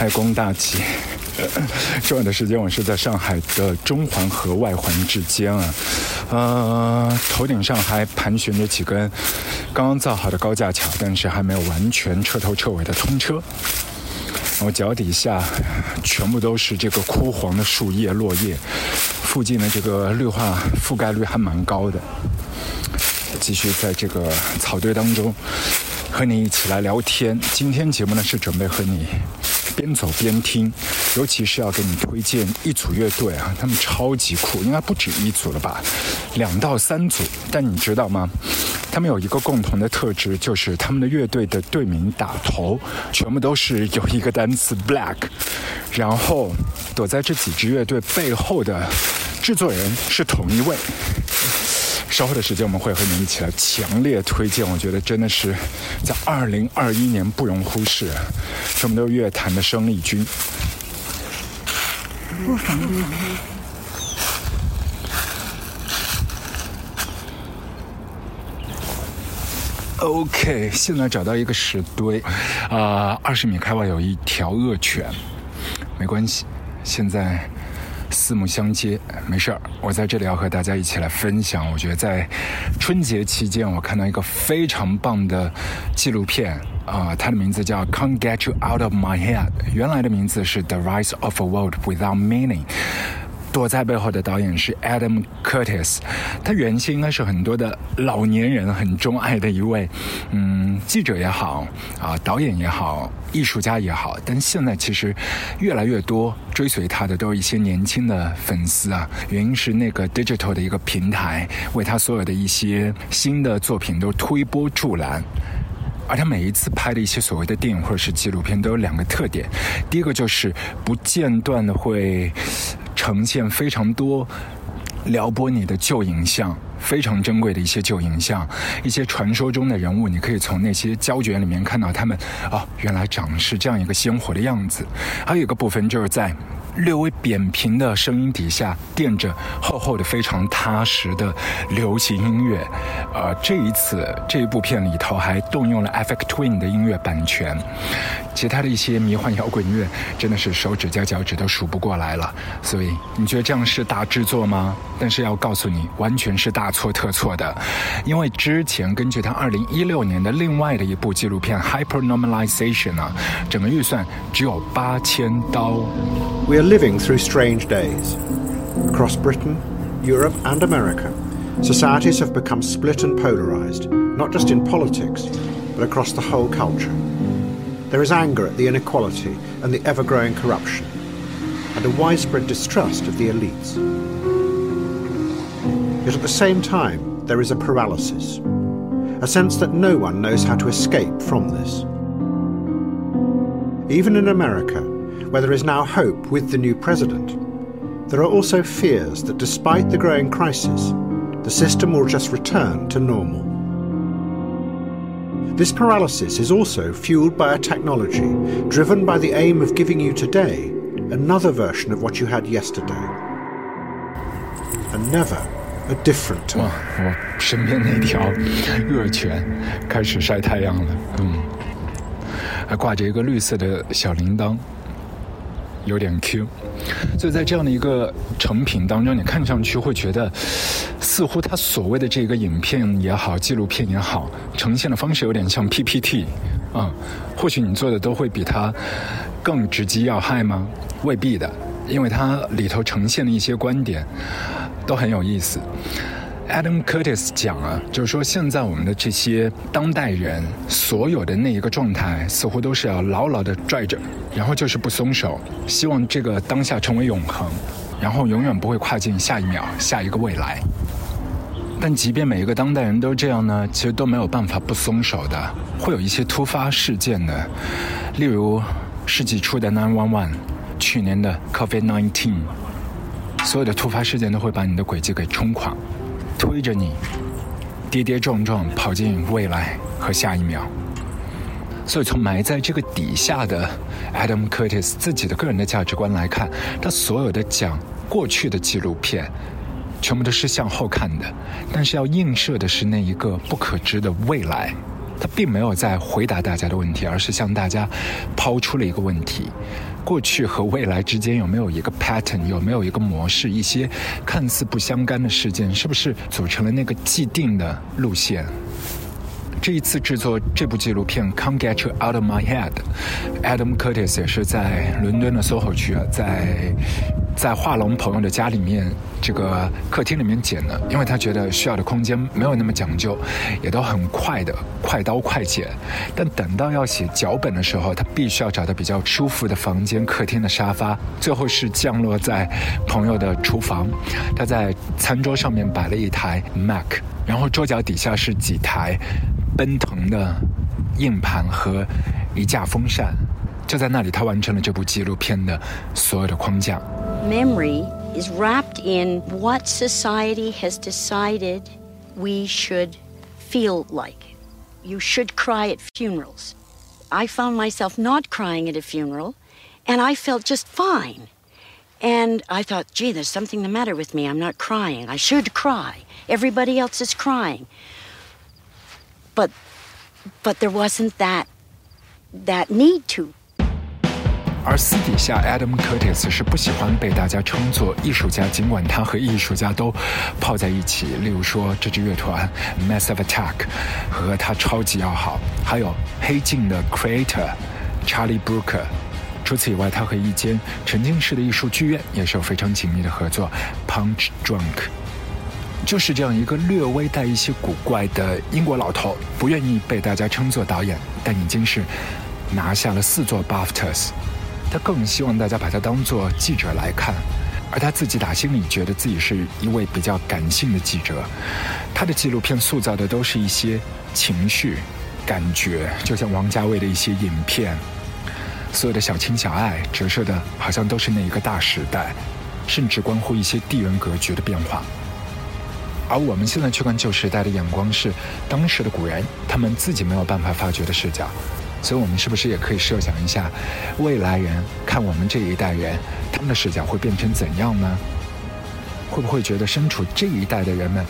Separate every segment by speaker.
Speaker 1: 开工大吉。重要的时间我是在上海的中环和外环之间啊，呃，头顶上还盘旋着几根刚刚造好的高架桥，但是还没有完全彻头彻尾的通车。我脚底下全部都是这个枯黄的树叶落叶，附近的这个绿化覆盖率还蛮高的。继续在这个草堆当中和你一起来聊天。今天节目呢是准备和你边走边听，尤其是要给你推荐一组乐队啊，他们超级酷，应该不止一组了吧，两到三组。但你知道吗？他们有一个共同的特质，就是他们的乐队的队名打头全部都是有一个单词 black，然后躲在这几支乐队背后的制作人是同一位。稍后的时间，我们会和你一起来强烈推荐。我觉得真的是在二零二一年不容忽视，他们都是乐坛的生力军。不妨碍。OK，现在找到一个石堆，啊，二十米开外有一条恶犬，没关系，现在。四目相接，没事儿。我在这里要和大家一起来分享。我觉得在春节期间，我看到一个非常棒的纪录片啊，它的名字叫《Can't Get You Out of My Head》，原来的名字是《The Rise of a World Without Meaning》。躲在背后的导演是 Adam Curtis，他原先应该是很多的老年人很钟爱的一位，嗯，记者也好啊，导演也好，艺术家也好，但现在其实越来越多追随他的都是一些年轻的粉丝啊。原因是那个 digital 的一个平台为他所有的一些新的作品都推波助澜，而他每一次拍的一些所谓的电影或者是纪录片都有两个特点，第一个就是不间断的会。呈现非常多撩拨你的旧影像，非常珍贵的一些旧影像，一些传说中的人物，你可以从那些胶卷里面看到他们，哦，原来长是这样一个鲜活的样子。还有一个部分就是在。略微扁平的声音底下垫着厚厚的、非常踏实的流行音乐，呃，这一次这一部片里头还动用了 Effect Twin 的音乐版权，其他的一些迷幻摇滚乐真的是手指加脚趾都数不过来了。所以你觉得这样是大制作吗？但是要告诉你，完全是大错特错的，因为之前根据他2016年的另外的一部纪录片 Hyper Normalization 啊，整个预算只有八千刀。
Speaker 2: We are living through strange days. Across Britain, Europe, and America, societies have become split and polarised, not just in politics, but across the whole culture. There is anger at the inequality and the ever growing corruption, and a widespread distrust of the elites. Yet at the same time, there is a paralysis, a sense that no one knows how to escape from this. Even in America, where there is now hope with the new president, there are also fears that despite the growing crisis, the system will just return to normal. This paralysis is also fueled by a technology driven by the aim of giving you today another version of what you had yesterday. And never different，
Speaker 1: 我身边那条恶犬开始晒太阳了，嗯，还挂着一个绿色的小铃铛。有点 Q，所以在这样的一个成品当中，你看上去会觉得，似乎它所谓的这个影片也好，纪录片也好，呈现的方式有点像 PPT，啊，或许你做的都会比它更直击要害吗？未必的，因为它里头呈现的一些观点都很有意思。Adam Curtis 讲啊，就是说现在我们的这些当代人，所有的那一个状态，似乎都是要牢牢的拽着，然后就是不松手，希望这个当下成为永恒，然后永远不会跨进下一秒、下一个未来。但即便每一个当代人都这样呢，其实都没有办法不松手的，会有一些突发事件的，例如世纪初的911，去年的 COVID-19，所有的突发事件都会把你的轨迹给冲垮。推着你跌跌撞撞跑进未来和下一秒，所以从埋在这个底下的 Adam Curtis 自己的个人的价值观来看，他所有的讲过去的纪录片，全部都是向后看的，但是要映射的是那一个不可知的未来。他并没有在回答大家的问题，而是向大家抛出了一个问题：过去和未来之间有没有一个 pattern，有没有一个模式？一些看似不相干的事件，是不是组成了那个既定的路线？这一次制作这部纪录片《Can't Get You Out of My Head》，Adam Curtis 也是在伦敦的 SOHO 区啊，在在画廊朋友的家里面这个客厅里面剪的，因为他觉得需要的空间没有那么讲究，也都很快的快刀快剪。但等到要写脚本的时候，他必须要找到比较舒服的房间，客厅的沙发，最后是降落在朋友的厨房。他在餐桌上面摆了一台 Mac，然后桌角底下是几台。奔腾的硬盘和一架风扇，就在那里，他完成了这部纪录片的所有的框架。
Speaker 3: Memory is wrapped in what society has decided we should feel like. You should cry at funerals. I found myself not crying at a funeral, and I felt just fine. And I thought, gee, there's something the matter with me. I'm not crying. I should cry. Everybody else is crying but but there wasn't that that need to
Speaker 1: 而私底下，Adam Curtis 是不喜欢被大家称作艺术家，尽管他和艺术家都泡在一起。例如说，这支乐团 Massive Attack 和他超级要好，还有黑镜的 Creator Charlie Brooker。除此以外，他和一间沉浸式的艺术剧院也是有非常紧密的合作，Punch Drunk。就是这样一个略微带一些古怪的英国老头，不愿意被大家称作导演，但已经是拿下了四座 BAFTAs。他更希望大家把他当做记者来看，而他自己打心里觉得自己是一位比较感性的记者。他的纪录片塑造的都是一些情绪、感觉，就像王家卫的一些影片，所有的小情小爱折射的好像都是那一个大时代，甚至关乎一些地缘格局的变化。而我们现在去看旧时代的眼光是当时的古人他们自己没有办法发掘的视角，所以我们是不是也可以设想一下，未来人看我们这一代人，他们的视角会变成怎样呢？会不会觉得身处这一代的人们，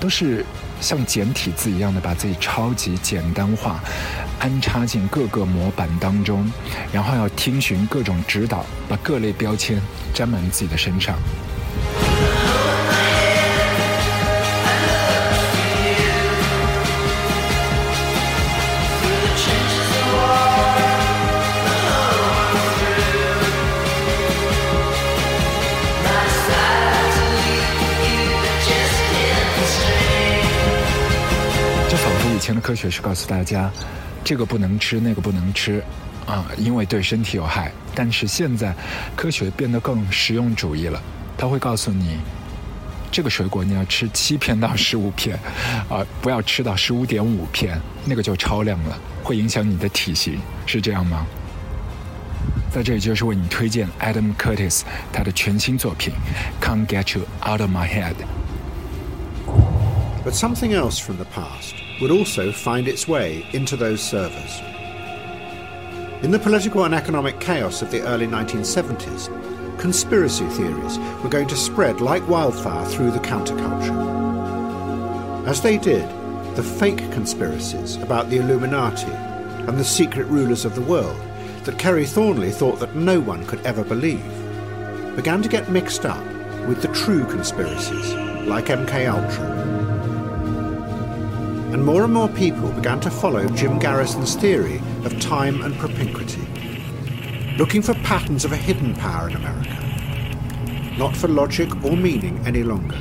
Speaker 1: 都是像简体字一样的把自己超级简单化，安插进各个模板当中，然后要听循各种指导，把各类标签沾满自己的身上？科学是告诉大家，这个不能吃，那个不能吃，啊，因为对身体有害。但是现在，科学变得更实用主义了，他会告诉你，这个水果你要吃七片到十五片，啊，不要吃到十五点五片，那个就超量了，会影响你的体型，是这样吗？在这里就是为你推荐 Adam Curtis 他的全新作品《Can't Get You Out of My Head》。
Speaker 2: But something else from the past. Would also find its way into those servers. In the political and economic chaos of the early 1970s, conspiracy theories were going to spread like wildfire through the counterculture. As they did, the fake conspiracies about the Illuminati and the secret rulers of the world that Kerry Thornley thought that no one could ever believe began to get mixed up with the true conspiracies like MK Ultra and more and more people began to follow Jim Garrison's theory of time and propinquity, looking for patterns of a hidden power in America, not for logic or meaning any longer.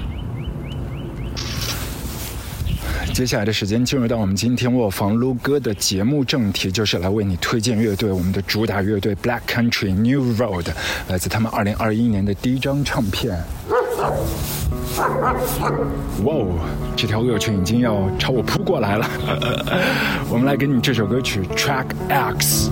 Speaker 1: 接下来的时间进入到我们今天卧房撸歌的节目正题，就是来为你推荐乐队，我们的主打乐队 Black Country New Road，来自他们二零二一年的第一张唱片。 哇哦，这条恶犬已经要朝我扑过来了。我们来给你这首歌曲 Track X。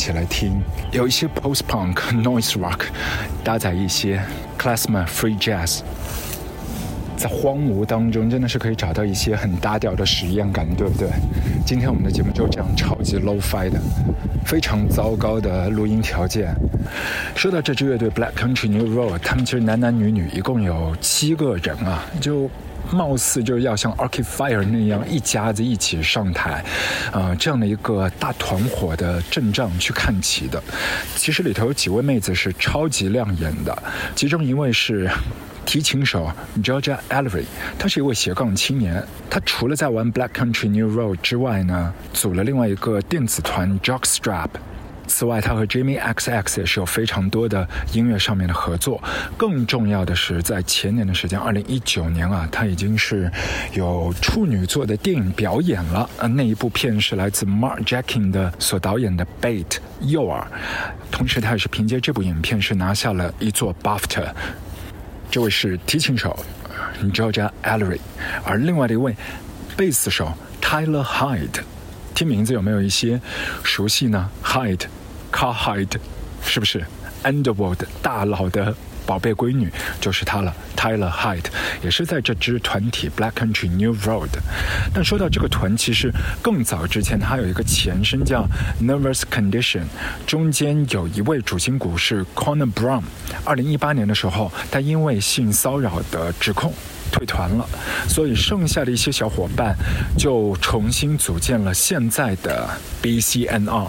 Speaker 1: 起来听，有一些 Post Punk、Noise Rock，搭载一些 Klezmer Free Jazz。在荒芜当中，真的是可以找到一些很搭调的实验感，对不对？今天我们的节目就这样超级 low-fi 的，非常糟糕的录音条件。说到这支乐队 Black Country New Road，他们其实男男女女一共有七个人啊，就。貌似就是要像 Arcade Fire 那样一家子一起上台，呃，这样的一个大团伙的阵仗去看齐的。其实里头有几位妹子是超级亮眼的，其中一位是提琴手 Georgia Ellery，他是一位斜杠青年。他除了在玩 Black Country New Road 之外呢，组了另外一个电子团 Jockstrap。此外，他和 Jimmy XX 也是有非常多的音乐上面的合作。更重要的是，在前年的时间，二零一九年啊，他已经是有处女座的电影表演了。呃，那一部片是来自 Mark Jackin 的所导演的《Bait》诱饵。同时，他也是凭借这部影片是拿下了一座 BAFTA。这位是提琴手 Georgia Ellery，而另外的一位贝斯手 Tyler Hyde。听名字有没有一些熟悉呢？Hyde。Car Hyde，是不是 Underworld 大佬的宝贝闺女就是她了？Tyler Hyde 也是在这支团体 Black Country New Road。但说到这个团，其实更早之前它有一个前身叫 Nervous Condition，中间有一位主心骨是 Connor Brown。二零一八年的时候，他因为性骚扰的指控。退团了，所以剩下的一些小伙伴就重新组建了现在的 BCNR。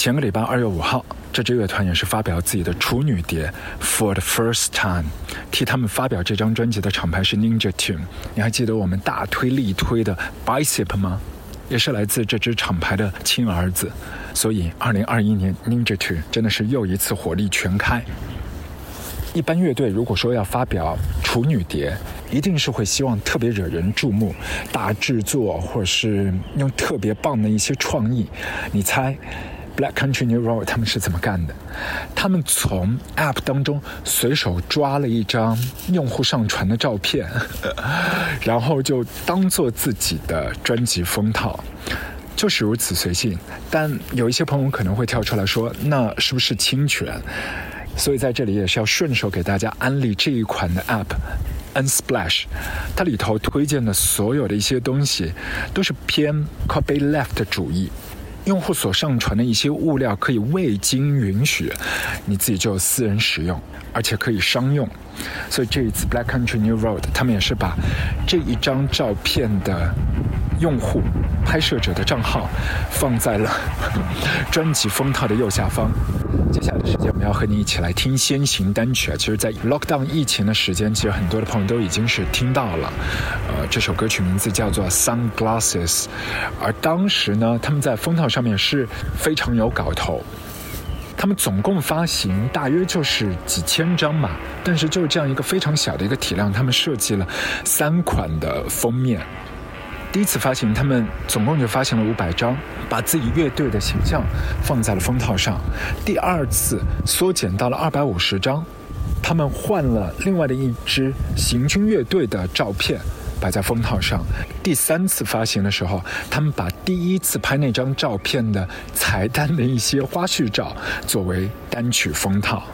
Speaker 1: 前个礼拜二月五号，这支乐团也是发表自己的处女碟《For the First Time》，替他们发表这张专辑的厂牌是 Ninja Tune。你还记得我们大推力推的 Bicep 吗？也是来自这支厂牌的亲儿子。所以，二零二一年 Ninja Tune 真的是又一次火力全开。一般乐队如果说要发表处女碟，一定是会希望特别惹人注目、大制作，或者是用特别棒的一些创意。你猜，Black Country New Road 他们是怎么干的？他们从 App 当中随手抓了一张用户上传的照片，然后就当做自己的专辑封套。就是如此随性，但有一些朋友可能会跳出来说，那是不是侵权？所以在这里也是要顺手给大家安利这一款的 App，Unsplash，它里头推荐的所有的一些东西都是偏 copyleft 主义，用户所上传的一些物料可以未经允许，你自己就私人使用，而且可以商用。所以这一次 Black Country New Road，他们也是把这一张照片的。用户拍摄者的账号放在了 专辑封套的右下方。接下来的时间，我们要和你一起来听先行单曲啊。其实，在 Lockdown 疫情的时间，其实很多的朋友都已经是听到了。呃，这首歌曲名字叫做 Sunglasses，而当时呢，他们在封套上面是非常有搞头。他们总共发行大约就是几千张嘛，但是就这样一个非常小的一个体量，他们设计了三款的封面。第一次发行，他们总共就发行了五百张，把自己乐队的形象放在了封套上。第二次缩减到了二百五十张，他们换了另外的一支行军乐队的照片摆在封套上。第三次发行的时候，他们把第一次拍那张照片的彩蛋的一些花絮照作为单曲封套。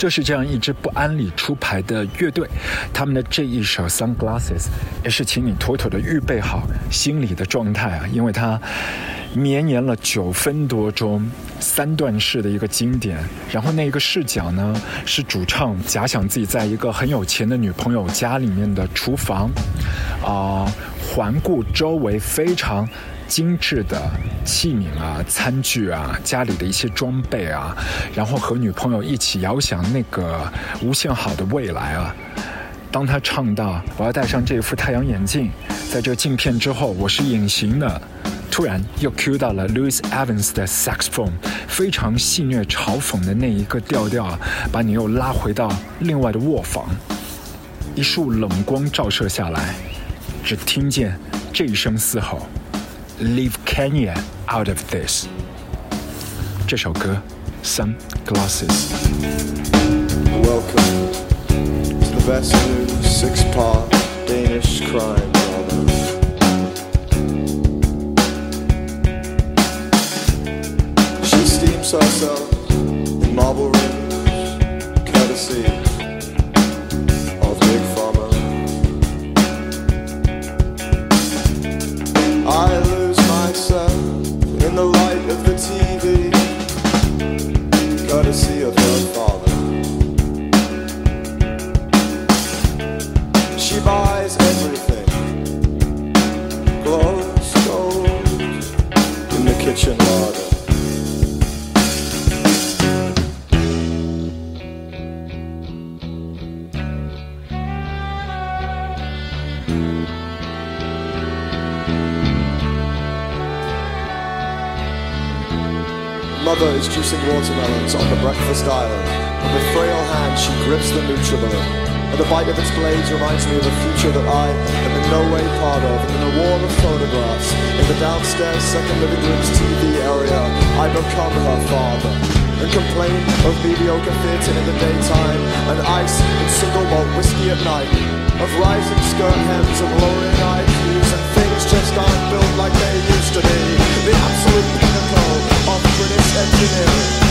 Speaker 1: 就是这样一支不安理出牌的乐队，他们的这一首《Sunglasses》也是请你妥妥的预备好心理的状态啊，因为它绵延了九分多钟，三段式的一个经典。然后那一个视角呢，是主唱假想自己在一个很有钱的女朋友家里面的厨房，啊，环顾周围非常。精致的器皿啊、餐具啊、家里的一些装备啊，然后和女朋友一起遥想那个无限好的未来啊。当他唱到“我要戴上这副太阳眼镜，在这镜片之后我是隐形的”，突然又 cue 到了 Louis Evans 的 saxophone，非常戏谑嘲讽的那一个调调啊，把你又拉回到另外的卧房。一束冷光照射下来，只听见这一声嘶吼。Leave Kenya out of this。这首歌，
Speaker 4: Sunglasses。Welcome to the best new six-part Danish crime drama. She steams herself in marble rooms, courtesy Mother is juicing watermelons on the breakfast island, and with frail hands she grips the Nutribullet. And the bite of its blades reminds me of a future that I am in no way part of. In a wall of photographs, in the downstairs second living room's TV area, I become her father. And complain of mediocre theatre in the daytime, and ice and single malt whiskey at night. Of rising skirt hems and lowering IQs, and things just aren't built like they used to be. The absolute pinnacle that's it.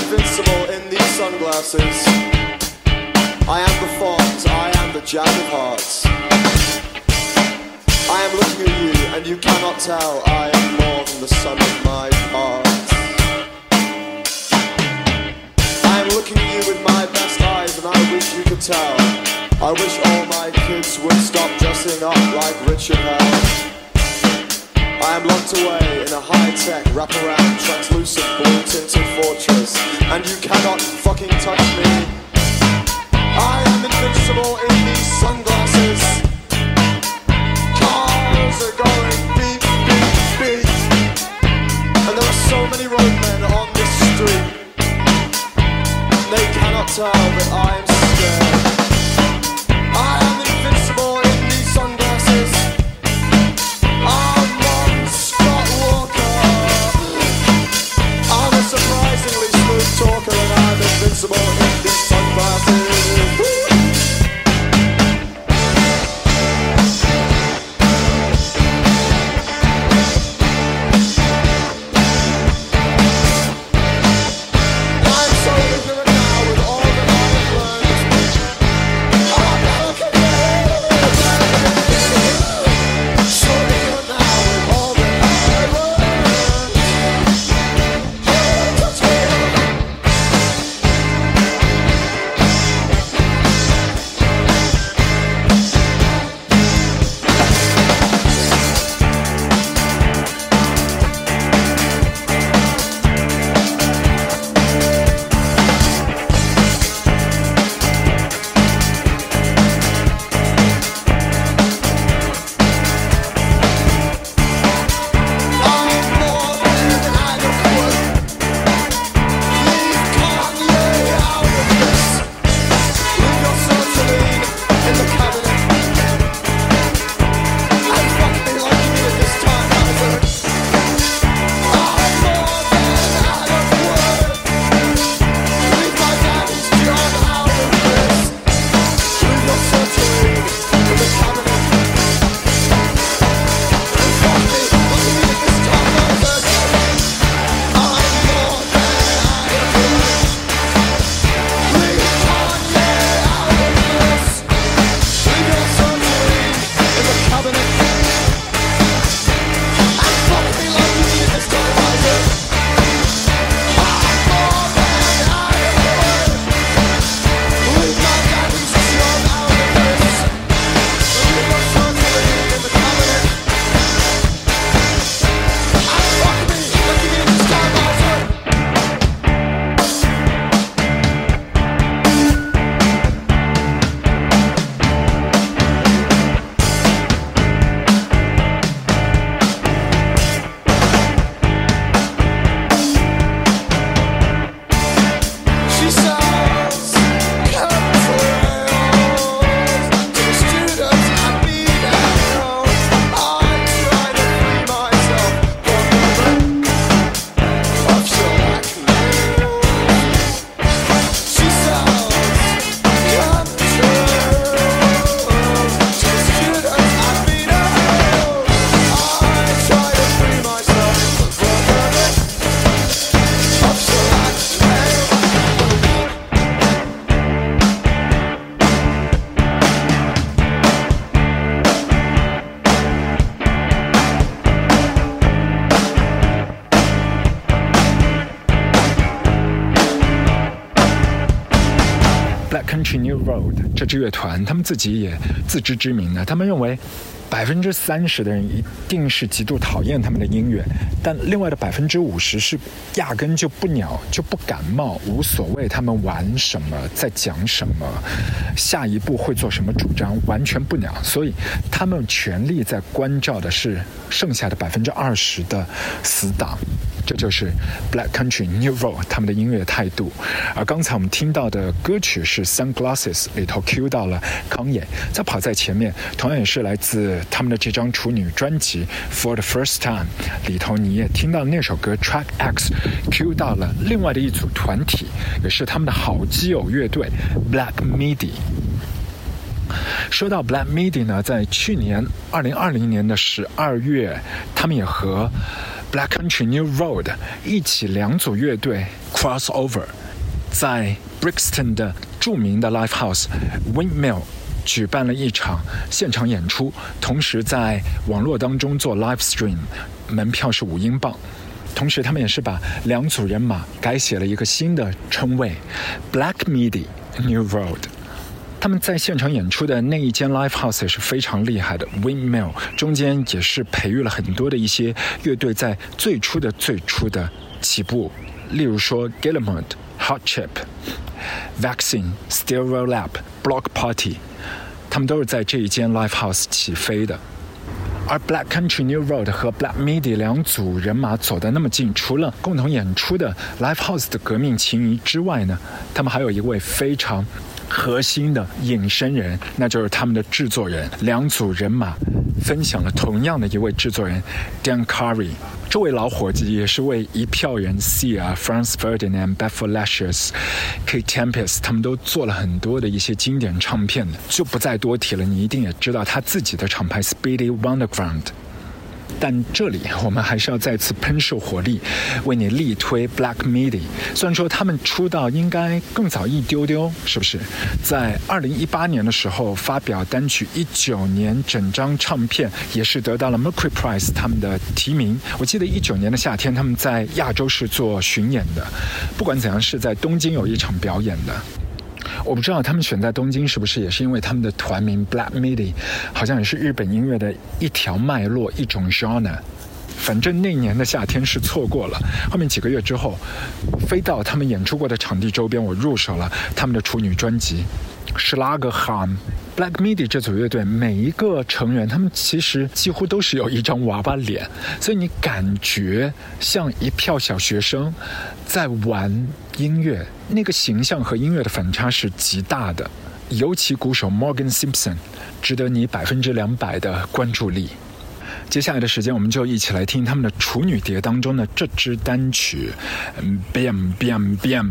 Speaker 4: Invincible in these sunglasses. I am the fawns, I am the jack of hearts. I am looking at you, and you cannot tell I am more than the sum of my parts. I am looking at you with my best eyes, and I wish you could tell. I wish all my kids would stop dressing up like Richard Hell. I am locked away in a high-tech, wraparound, translucent, blue-tinted fortress, and you cannot fucking touch me. I am invincible in these sunglasses. Cars are going beep, beep, beep, and there are so many roadmen on this street. They cannot tell that I am
Speaker 1: 支乐团，他们自己也自知之明呢。他们认为，百分之三十的人一定是极度讨厌他们的音乐，但另外的百分之五十是压根就不鸟，就不感冒，无所谓他们玩什么，在讲什么，下一步会做什么主张，完全不鸟。所以他们全力在关照的是剩下的百分之二十的死党。这就是 Black Country New Road 他们的音乐态度。而刚才我们听到的歌曲是 Sunglasses 里头 cue 到了康也，在跑在前面，同样也是来自他们的这张处女专辑 For the First Time 里头，你也听到那首歌 Track X Q 到了另外的一组团体，也是他们的好基友乐队 Black Midi。说到 Black Midi 呢，在去年二零二零年的十二月，他们也和 Black Country New Road 一起两组乐队 crossover，在 Brixton 的著名的 Live House Windmill 举办了一场现场演出，同时在网络当中做 live stream，门票是五英镑。同时，他们也是把两组人马改写了一个新的称谓，Black Midi New World。他们在现场演出的那一间 live house 也是非常厉害的，Windmill 中间也是培育了很多的一些乐队在最初的最初的起步，例如说 Gillamond、Hot Chip、Vaccine、Stereo Lab、Block Party，他们都是在这一间 live house 起飞的。而 Black Country New Road 和 Black Midi 两组人马走得那么近，除了共同演出的 Live House 的革命情谊之外呢，他们还有一位非常核心的隐身人，那就是他们的制作人。两组人马分享了同样的一位制作人 Dan Curry。这位老伙计也是为一票人 s e a、Franz Ferdinand、b e f f o r Lashes、Kate Tempest 他们都做了很多的一些经典唱片的，就不再多提了。你一定也知道他自己的厂牌 Speedy Wonderground。但这里我们还是要再次喷射火力，为你力推 Black Midi。虽然说他们出道应该更早一丢丢，是不是？在二零一八年的时候发表单曲，一九年整张唱片也是得到了 Mercury Prize 他们的提名。我记得一九年的夏天他们在亚洲是做巡演的，不管怎样是在东京有一场表演的。我不知道他们选在东京是不是也是因为他们的团名 Black Midi，好像也是日本音乐的一条脉络一种 genre。反正那年的夏天是错过了，后面几个月之后，飞到他们演出过的场地周边，我入手了他们的处女专辑。s h l a g h a m Black Midi 这组乐队每一个成员，他们其实几乎都是有一张娃娃脸，所以你感觉像一票小学生在玩音乐，那个形象和音乐的反差是极大的。尤其鼓手 Morgan Simpson 值得你百分之两百的关注力。接下来的时间，我们就一起来听他们的处女碟当中的这支单曲，Bam Bam Bam。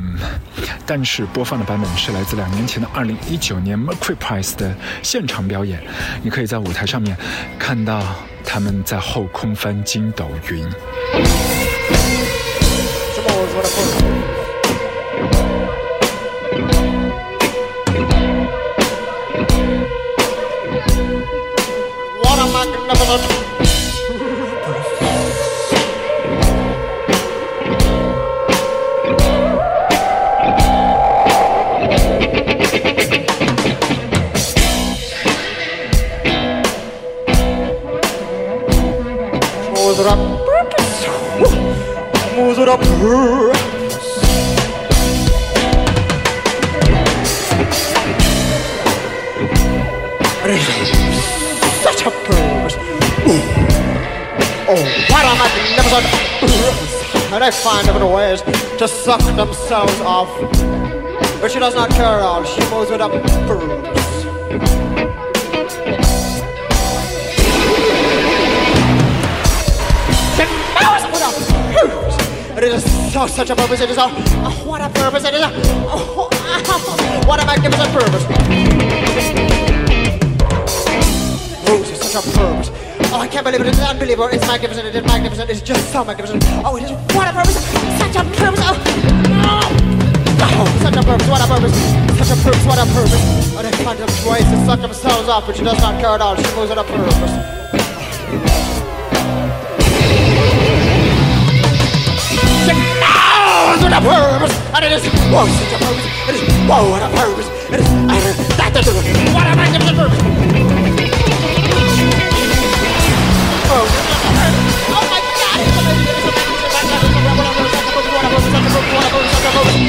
Speaker 1: 但是播放的版本是来自两年前的二零一九年 Mercury Prize 的现场表演。你可以在舞台上面看到他们在后空翻筋斗云。
Speaker 5: And they find different ways to suck themselves off. But she does not care at all. She moves with a purpose. It is so such a purpose. It is a oh, what a purpose. It is a oh, what a magnificent purpose. Rose is such a purpose. Oh, I can't believe it. It is unbelievable. It's magnificent. It is magnificent. It's just so magnificent. Oh, it is what a purpose. Such a purpose. Oh, oh such a purpose. What a purpose. Such a purpose. What a purpose. Oh, they find ways to suck themselves off, but she does not care at all. She moves with a purpose. what a purpose, and it is whoa, such a purpose. It is whoa, what a purpose. It is that, that, that, what a magnificent purpose.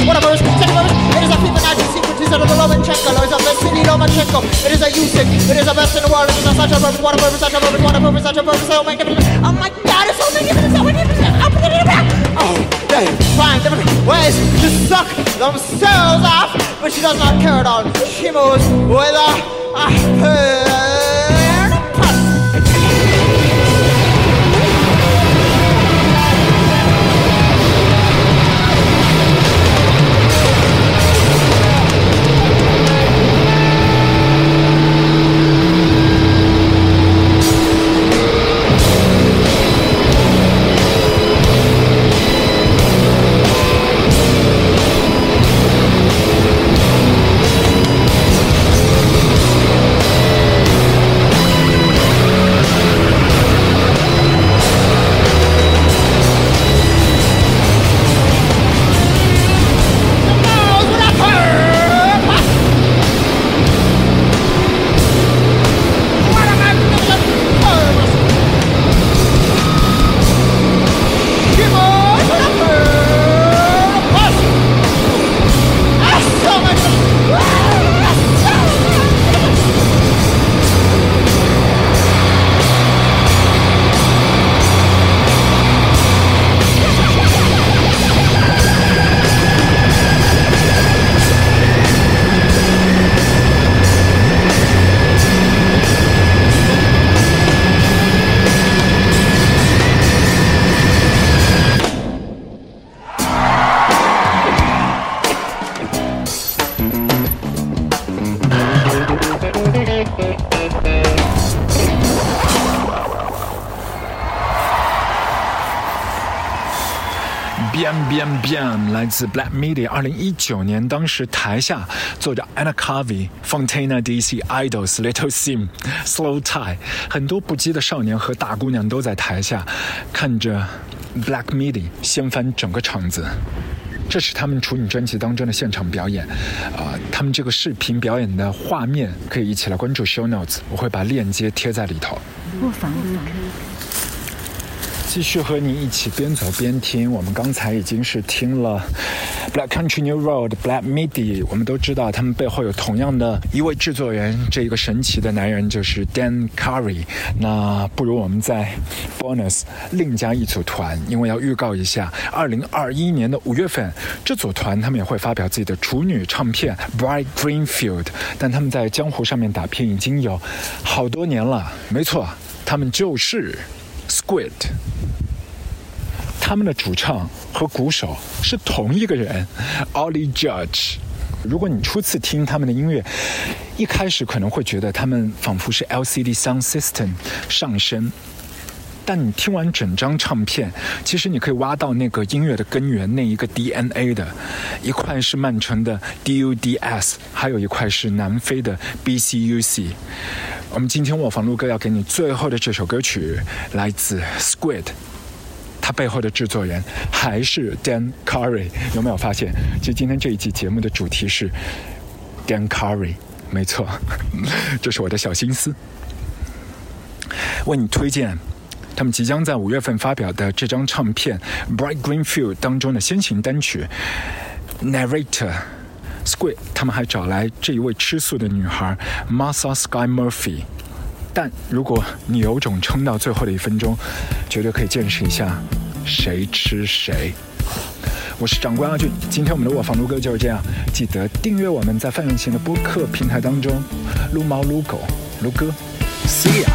Speaker 5: What a verse, such a verse. It is a Fibonacci sequence of the Lomachenko. It is a Vasily Lomachenko. It is a Usyk. It is a best in the world. It is a such a verse, what a verse, such a verse, what a verse, such a verse. Oh my God! Oh my God! It's so so magnificent. Oh, they find different ways to suck themselves off, but she does not care at all. She moves with a, a
Speaker 1: Bien Bien 来自 Black Midi，二零一九年，当时台下坐着 Anna Carvey、Fontana DC、Idols、Little Sim、Slow Tie，很多不羁的少年和大姑娘都在台下看着 Black Midi 掀翻整个场子。这是他们处女专辑当中的现场表演，啊、他们这个视频表演的画面可以一起来关注 Show Notes，我会把链接贴在里头。
Speaker 6: 卧房录。
Speaker 1: 继续和你一起边走边听。我们刚才已经是听了 Black Country New Road、Black Midi，我们都知道他们背后有同样的一位制作人，这一个神奇的男人就是 Dan Curry。那不如我们在 Bonus 另加一组团，因为要预告一下，二零二一年的五月份，这组团他们也会发表自己的处女唱片《Bright Greenfield》，但他们在江湖上面打拼已经有好多年了。没错，他们就是 Squid。他们的主唱和鼓手是同一个人，Ollie Judge。如果你初次听他们的音乐，一开始可能会觉得他们仿佛是 LCD Sound System 上身，但你听完整张唱片，其实你可以挖到那个音乐的根源，那一个 DNA 的，一块是曼城的 DUDS，还有一块是南非的 BCUC。我们今天卧房录歌要给你最后的这首歌曲，来自 Squid。他背后的制作人还是 Dan Curry，有没有发现？其实今天这一期节目的主题是 Dan Curry，没错，这是我的小心思。为你推荐他们即将在五月份发表的这张唱片《Bright Greenfield》当中的先行单曲《Narrator》。Squid 他们还找来这一位吃素的女孩 m a s a Sky Murphy。但如果你有种撑到最后的一分钟，绝对可以见识一下谁吃谁。我是长官阿俊，今天我们的卧房撸哥就是这样，记得订阅我们在范永贤的播客平台当中，撸猫撸狗撸哥，See ya。